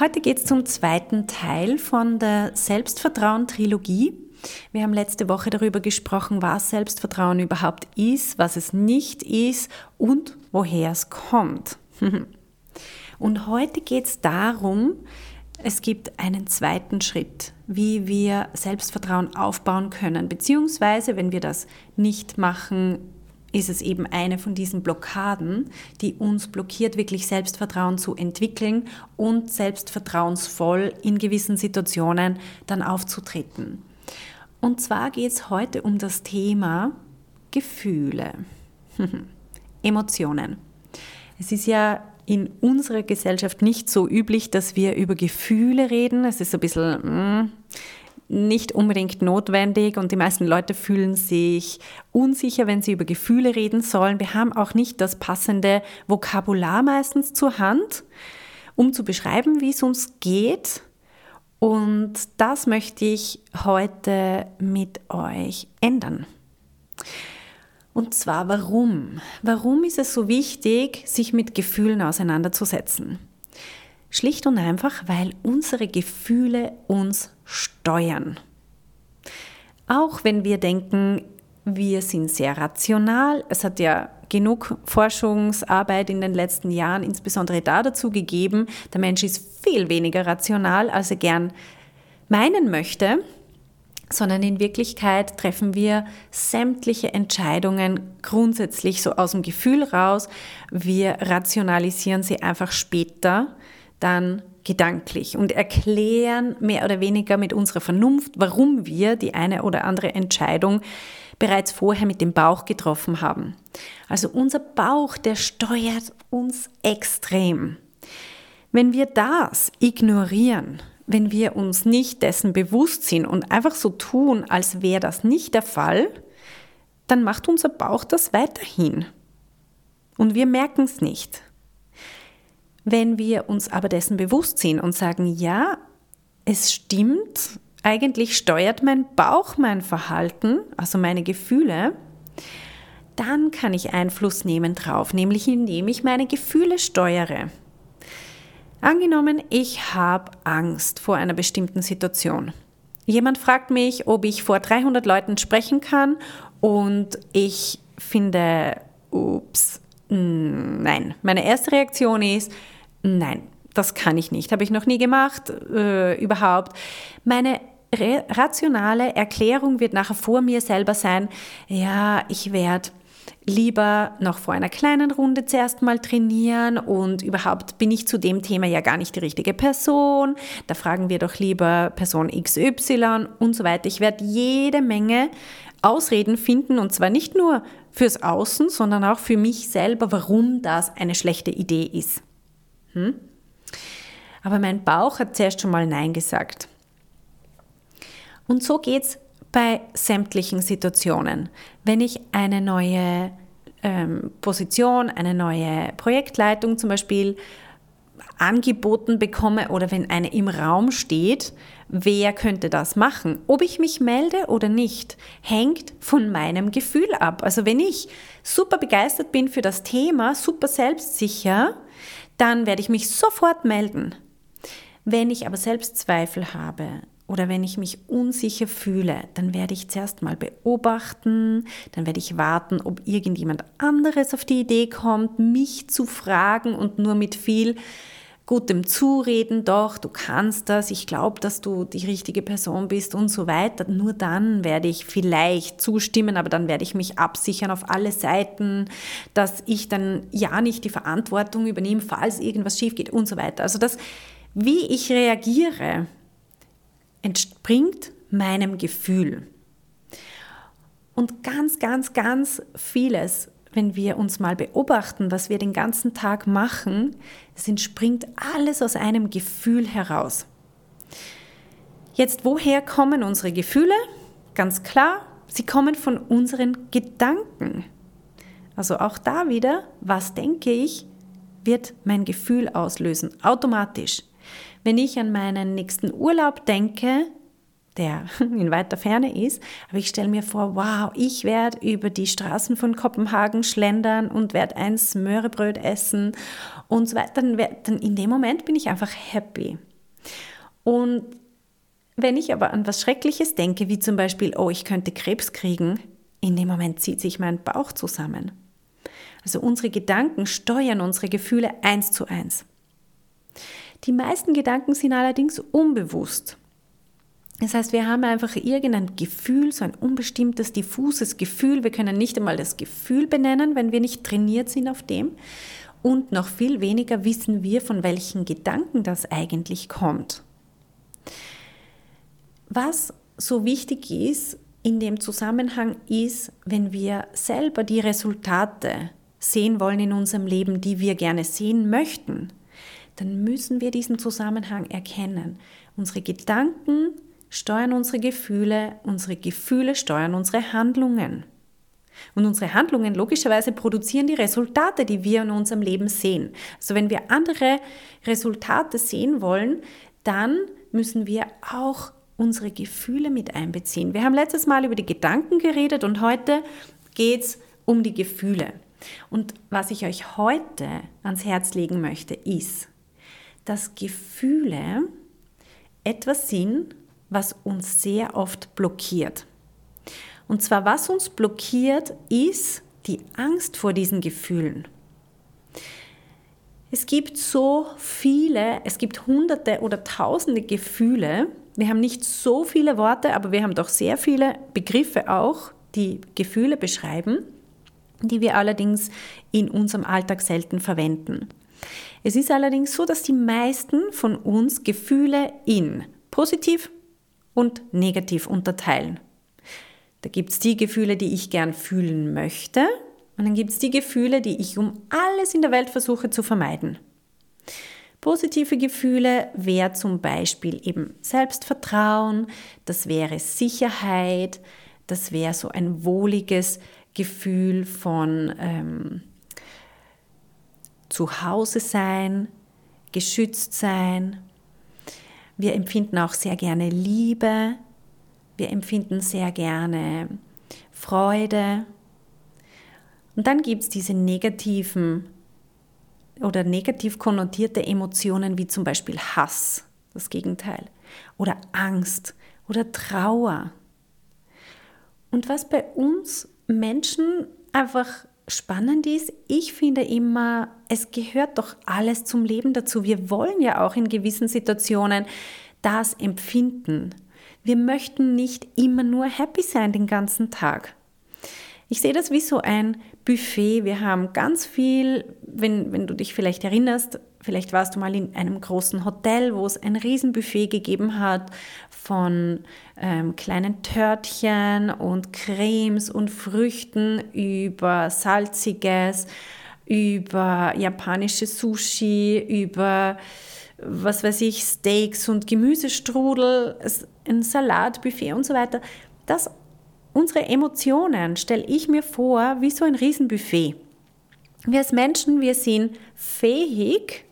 Heute geht es zum zweiten Teil von der Selbstvertrauen-Trilogie. Wir haben letzte Woche darüber gesprochen, was Selbstvertrauen überhaupt ist, was es nicht ist und woher es kommt. Und heute geht es darum, es gibt einen zweiten Schritt, wie wir Selbstvertrauen aufbauen können, beziehungsweise wenn wir das nicht machen, ist es eben eine von diesen Blockaden, die uns blockiert, wirklich Selbstvertrauen zu entwickeln und selbstvertrauensvoll in gewissen Situationen dann aufzutreten. Und zwar geht es heute um das Thema Gefühle, Emotionen. Es ist ja in unserer Gesellschaft nicht so üblich, dass wir über Gefühle reden. Es ist ein bisschen, mm, nicht unbedingt notwendig und die meisten Leute fühlen sich unsicher, wenn sie über Gefühle reden sollen. Wir haben auch nicht das passende Vokabular meistens zur Hand, um zu beschreiben, wie es uns geht. Und das möchte ich heute mit euch ändern. Und zwar warum? Warum ist es so wichtig, sich mit Gefühlen auseinanderzusetzen? Schlicht und einfach, weil unsere Gefühle uns steuern. Auch wenn wir denken, wir sind sehr rational. Es hat ja genug Forschungsarbeit in den letzten Jahren, insbesondere da dazu gegeben, der Mensch ist viel weniger rational, als er gern meinen möchte, sondern in Wirklichkeit treffen wir sämtliche Entscheidungen grundsätzlich so aus dem Gefühl raus. Wir rationalisieren sie einfach später dann gedanklich und erklären mehr oder weniger mit unserer Vernunft, warum wir die eine oder andere Entscheidung bereits vorher mit dem Bauch getroffen haben. Also unser Bauch, der steuert uns extrem. Wenn wir das ignorieren, wenn wir uns nicht dessen bewusst sind und einfach so tun, als wäre das nicht der Fall, dann macht unser Bauch das weiterhin. Und wir merken es nicht. Wenn wir uns aber dessen bewusst sind und sagen, ja, es stimmt, eigentlich steuert mein Bauch mein Verhalten, also meine Gefühle, dann kann ich Einfluss nehmen drauf, nämlich indem ich meine Gefühle steuere. Angenommen, ich habe Angst vor einer bestimmten Situation. Jemand fragt mich, ob ich vor 300 Leuten sprechen kann und ich finde, ups, nein. Meine erste Reaktion ist, Nein, das kann ich nicht. Habe ich noch nie gemacht, äh, überhaupt. Meine rationale Erklärung wird nachher vor mir selber sein, ja, ich werde lieber noch vor einer kleinen Runde zuerst mal trainieren und überhaupt bin ich zu dem Thema ja gar nicht die richtige Person. Da fragen wir doch lieber Person XY und so weiter. Ich werde jede Menge Ausreden finden und zwar nicht nur fürs Außen, sondern auch für mich selber, warum das eine schlechte Idee ist. Hm? Aber mein Bauch hat zuerst schon mal Nein gesagt. Und so geht es bei sämtlichen Situationen. Wenn ich eine neue ähm, Position, eine neue Projektleitung zum Beispiel angeboten bekomme oder wenn eine im Raum steht, wer könnte das machen? Ob ich mich melde oder nicht, hängt von meinem Gefühl ab. Also wenn ich super begeistert bin für das Thema, super selbstsicher, dann werde ich mich sofort melden. Wenn ich aber Selbstzweifel habe oder wenn ich mich unsicher fühle, dann werde ich zuerst mal beobachten, dann werde ich warten, ob irgendjemand anderes auf die Idee kommt, mich zu fragen und nur mit viel gutem Zureden, doch, du kannst das, ich glaube, dass du die richtige Person bist und so weiter. Nur dann werde ich vielleicht zustimmen, aber dann werde ich mich absichern auf alle Seiten, dass ich dann ja nicht die Verantwortung übernehme, falls irgendwas schief geht und so weiter. Also das, wie ich reagiere, entspringt meinem Gefühl. Und ganz, ganz, ganz vieles wenn wir uns mal beobachten, was wir den ganzen Tag machen, es entspringt alles aus einem Gefühl heraus. Jetzt, woher kommen unsere Gefühle? Ganz klar, sie kommen von unseren Gedanken. Also auch da wieder, was denke ich, wird mein Gefühl auslösen, automatisch. Wenn ich an meinen nächsten Urlaub denke, der in weiter Ferne ist, aber ich stelle mir vor, wow, ich werde über die Straßen von Kopenhagen schlendern und werde ein Smörebröt essen und so weiter. Dann, dann in dem Moment bin ich einfach happy. Und wenn ich aber an was Schreckliches denke, wie zum Beispiel, oh, ich könnte Krebs kriegen, in dem Moment zieht sich mein Bauch zusammen. Also unsere Gedanken steuern unsere Gefühle eins zu eins. Die meisten Gedanken sind allerdings unbewusst. Das heißt, wir haben einfach irgendein Gefühl, so ein unbestimmtes, diffuses Gefühl. Wir können nicht einmal das Gefühl benennen, wenn wir nicht trainiert sind auf dem. Und noch viel weniger wissen wir, von welchen Gedanken das eigentlich kommt. Was so wichtig ist in dem Zusammenhang ist, wenn wir selber die Resultate sehen wollen in unserem Leben, die wir gerne sehen möchten, dann müssen wir diesen Zusammenhang erkennen. Unsere Gedanken steuern unsere Gefühle, unsere Gefühle steuern unsere Handlungen. Und unsere Handlungen logischerweise produzieren die Resultate, die wir in unserem Leben sehen. Also wenn wir andere Resultate sehen wollen, dann müssen wir auch unsere Gefühle mit einbeziehen. Wir haben letztes Mal über die Gedanken geredet und heute geht es um die Gefühle. Und was ich euch heute ans Herz legen möchte, ist, dass Gefühle etwas sind, was uns sehr oft blockiert. Und zwar, was uns blockiert, ist die Angst vor diesen Gefühlen. Es gibt so viele, es gibt hunderte oder tausende Gefühle. Wir haben nicht so viele Worte, aber wir haben doch sehr viele Begriffe auch, die Gefühle beschreiben, die wir allerdings in unserem Alltag selten verwenden. Es ist allerdings so, dass die meisten von uns Gefühle in positiv und negativ unterteilen. Da gibt es die Gefühle, die ich gern fühlen möchte und dann gibt es die Gefühle, die ich um alles in der Welt versuche zu vermeiden. Positive Gefühle wäre zum Beispiel eben Selbstvertrauen, das wäre Sicherheit, das wäre so ein wohliges Gefühl von ähm, Zuhause sein, geschützt sein. Wir empfinden auch sehr gerne Liebe. Wir empfinden sehr gerne Freude. Und dann gibt es diese negativen oder negativ konnotierte Emotionen wie zum Beispiel Hass, das Gegenteil, oder Angst oder Trauer. Und was bei uns Menschen einfach spannend ist, ich finde immer, es gehört doch alles zum Leben dazu. Wir wollen ja auch in gewissen Situationen das empfinden. Wir möchten nicht immer nur happy sein den ganzen Tag. Ich sehe das wie so ein Buffet. Wir haben ganz viel, wenn, wenn du dich vielleicht erinnerst, vielleicht warst du mal in einem großen Hotel, wo es ein Riesenbuffet gegeben hat von ähm, kleinen Törtchen und Cremes und Früchten über salziges, über japanische Sushi, über was weiß ich, Steaks und Gemüsestrudel, ein Salatbuffet und so weiter. Das Unsere Emotionen stelle ich mir vor wie so ein Riesenbuffet. Wir als Menschen, wir sind fähig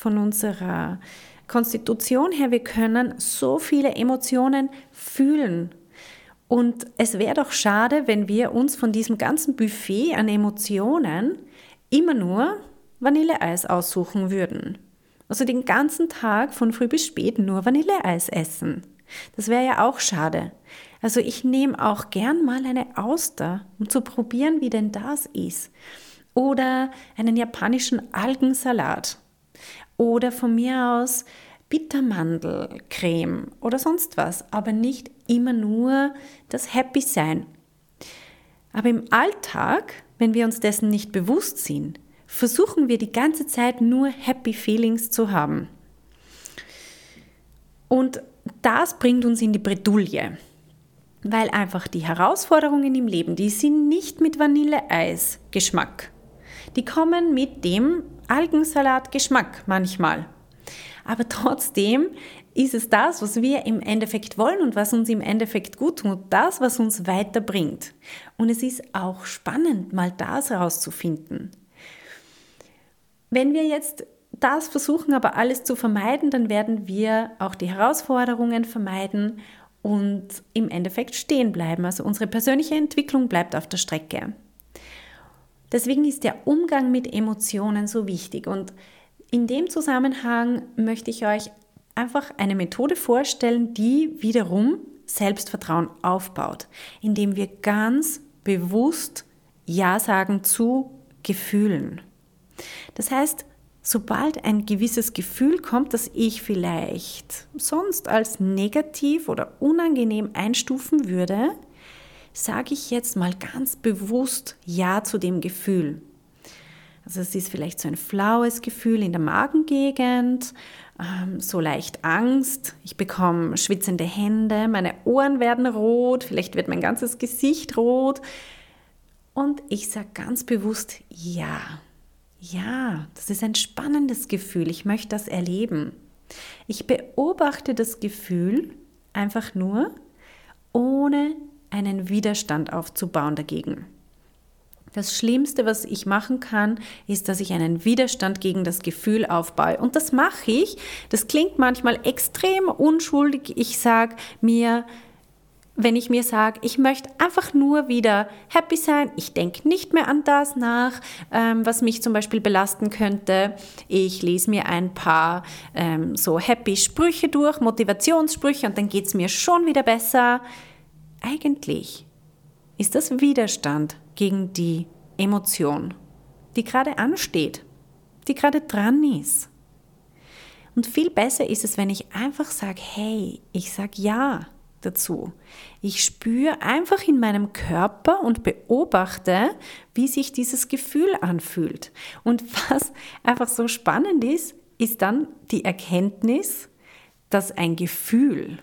von unserer Konstitution her, wir können so viele Emotionen fühlen. Und es wäre doch schade, wenn wir uns von diesem ganzen Buffet an Emotionen immer nur Vanilleeis aussuchen würden. Also den ganzen Tag von früh bis spät nur Vanilleeis essen. Das wäre ja auch schade. Also ich nehme auch gern mal eine Auster, um zu probieren, wie denn das ist. Oder einen japanischen Algensalat. Oder von mir aus Bittermandelcreme oder sonst was. Aber nicht immer nur das Happy sein. Aber im Alltag, wenn wir uns dessen nicht bewusst sind, versuchen wir die ganze Zeit nur Happy Feelings zu haben. Und das bringt uns in die Bredouille. Weil einfach die Herausforderungen im Leben, die sind nicht mit Vanilleeis-Geschmack. Die kommen mit dem Algensalat-Geschmack manchmal. Aber trotzdem ist es das, was wir im Endeffekt wollen und was uns im Endeffekt gut tut, das, was uns weiterbringt. Und es ist auch spannend, mal das herauszufinden. Wenn wir jetzt das versuchen, aber alles zu vermeiden, dann werden wir auch die Herausforderungen vermeiden und im Endeffekt stehen bleiben. Also unsere persönliche Entwicklung bleibt auf der Strecke. Deswegen ist der Umgang mit Emotionen so wichtig und in dem Zusammenhang möchte ich euch einfach eine Methode vorstellen, die wiederum Selbstvertrauen aufbaut, indem wir ganz bewusst Ja sagen zu Gefühlen. Das heißt, sobald ein gewisses Gefühl kommt, das ich vielleicht sonst als negativ oder unangenehm einstufen würde, sage ich jetzt mal ganz bewusst Ja zu dem Gefühl. Also es ist vielleicht so ein flaues Gefühl in der Magengegend, ähm, so leicht Angst, ich bekomme schwitzende Hände, meine Ohren werden rot, vielleicht wird mein ganzes Gesicht rot. Und ich sage ganz bewusst Ja. Ja, das ist ein spannendes Gefühl, ich möchte das erleben. Ich beobachte das Gefühl einfach nur, ohne einen Widerstand aufzubauen dagegen. Das Schlimmste, was ich machen kann, ist, dass ich einen Widerstand gegen das Gefühl aufbaue. Und das mache ich. Das klingt manchmal extrem unschuldig. Ich sage mir, wenn ich mir sage, ich möchte einfach nur wieder happy sein, ich denke nicht mehr an das nach, ähm, was mich zum Beispiel belasten könnte. Ich lese mir ein paar ähm, so happy Sprüche durch, Motivationssprüche und dann geht es mir schon wieder besser. Eigentlich ist das Widerstand gegen die Emotion, die gerade ansteht, die gerade dran ist. Und viel besser ist es, wenn ich einfach sage, hey, ich sage ja dazu. Ich spüre einfach in meinem Körper und beobachte, wie sich dieses Gefühl anfühlt. Und was einfach so spannend ist, ist dann die Erkenntnis, dass ein Gefühl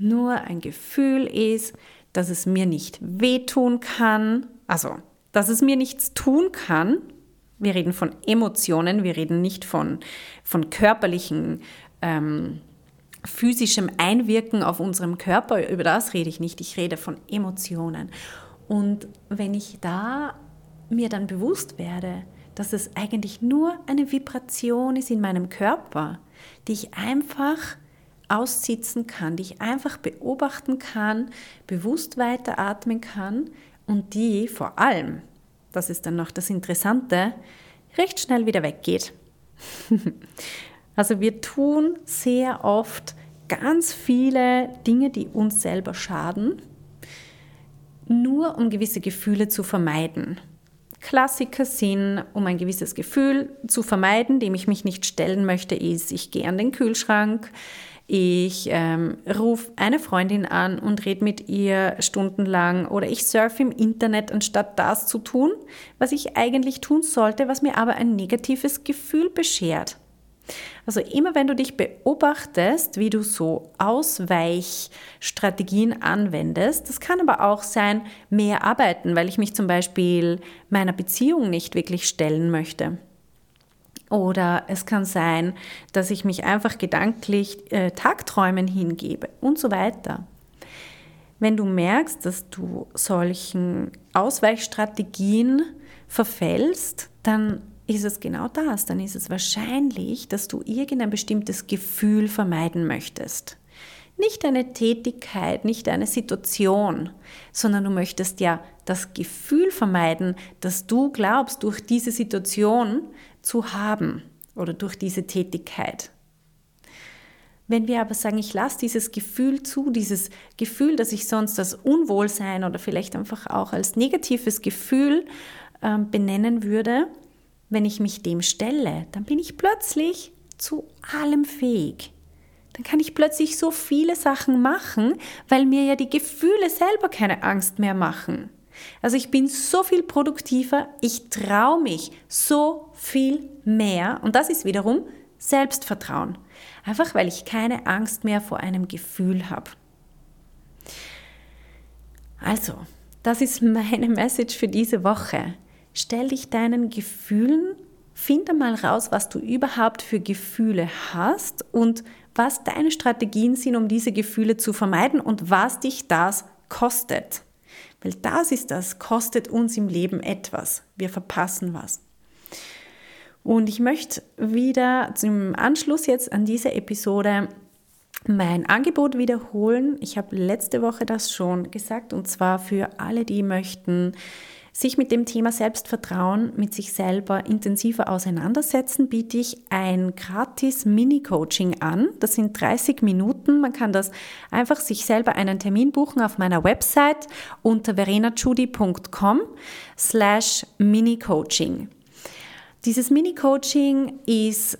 nur ein Gefühl ist, dass es mir nicht wehtun kann, also, dass es mir nichts tun kann, wir reden von Emotionen, wir reden nicht von, von körperlichen, ähm, physischem Einwirken auf unserem Körper, über das rede ich nicht, ich rede von Emotionen. Und wenn ich da mir dann bewusst werde, dass es eigentlich nur eine Vibration ist in meinem Körper, die ich einfach aussitzen kann, die ich einfach beobachten kann, bewusst weiteratmen kann, und die vor allem, das ist dann noch das Interessante, recht schnell wieder weggeht. also wir tun sehr oft ganz viele Dinge, die uns selber schaden, nur um gewisse Gefühle zu vermeiden. Klassiker sind, um ein gewisses Gefühl zu vermeiden, dem ich mich nicht stellen möchte, ist, ich gehe an den Kühlschrank, ich ähm, rufe eine Freundin an und rede mit ihr stundenlang oder ich surfe im Internet, anstatt das zu tun, was ich eigentlich tun sollte, was mir aber ein negatives Gefühl beschert. Also immer wenn du dich beobachtest, wie du so Ausweichstrategien anwendest, das kann aber auch sein, mehr arbeiten, weil ich mich zum Beispiel meiner Beziehung nicht wirklich stellen möchte. Oder es kann sein, dass ich mich einfach gedanklich äh, Tagträumen hingebe und so weiter. Wenn du merkst, dass du solchen Ausweichstrategien verfällst, dann ist es genau das. Dann ist es wahrscheinlich, dass du irgendein bestimmtes Gefühl vermeiden möchtest. Nicht eine Tätigkeit, nicht eine Situation, sondern du möchtest ja das Gefühl vermeiden, dass du glaubst, durch diese Situation zu haben oder durch diese Tätigkeit. Wenn wir aber sagen, ich lasse dieses Gefühl zu, dieses Gefühl, das ich sonst als Unwohlsein oder vielleicht einfach auch als negatives Gefühl äh, benennen würde, wenn ich mich dem stelle, dann bin ich plötzlich zu allem fähig. Dann kann ich plötzlich so viele Sachen machen, weil mir ja die Gefühle selber keine Angst mehr machen. Also ich bin so viel produktiver, ich traue mich so viel mehr und das ist wiederum Selbstvertrauen. Einfach weil ich keine Angst mehr vor einem Gefühl habe. Also, das ist meine Message für diese Woche. Stell dich deinen Gefühlen, finde mal raus, was du überhaupt für Gefühle hast und was deine Strategien sind, um diese Gefühle zu vermeiden und was dich das kostet. Weil das ist das, kostet uns im Leben etwas. Wir verpassen was. Und ich möchte wieder zum Anschluss jetzt an diese Episode mein Angebot wiederholen. Ich habe letzte Woche das schon gesagt und zwar für alle, die möchten sich mit dem Thema Selbstvertrauen mit sich selber intensiver auseinandersetzen, biete ich ein gratis Mini-Coaching an. Das sind 30 Minuten. Man kann das einfach sich selber einen Termin buchen auf meiner Website unter verenachudi.com slash Mini-Coaching. Dieses Mini-Coaching ist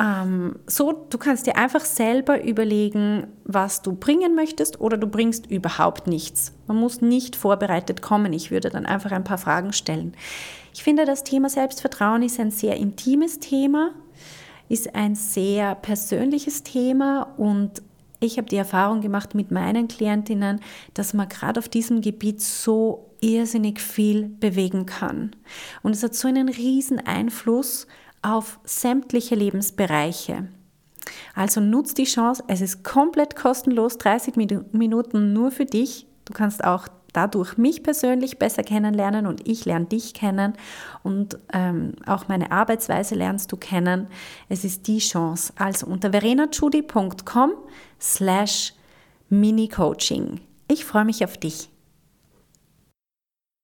ähm, so, du kannst dir einfach selber überlegen, was du bringen möchtest oder du bringst überhaupt nichts. Man muss nicht vorbereitet kommen. Ich würde dann einfach ein paar Fragen stellen. Ich finde, das Thema Selbstvertrauen ist ein sehr intimes Thema, ist ein sehr persönliches Thema und ich habe die Erfahrung gemacht mit meinen Klientinnen, dass man gerade auf diesem Gebiet so irrsinnig viel bewegen kann. Und es hat so einen riesen Einfluss auf sämtliche Lebensbereiche. Also nutz die Chance, es ist komplett kostenlos, 30 Minuten nur für dich. Du kannst auch dadurch mich persönlich besser kennenlernen und ich lerne dich kennen und ähm, auch meine Arbeitsweise lernst du kennen. Es ist die Chance. Also unter verenachudi.com slash mini-coaching. Ich freue mich auf dich.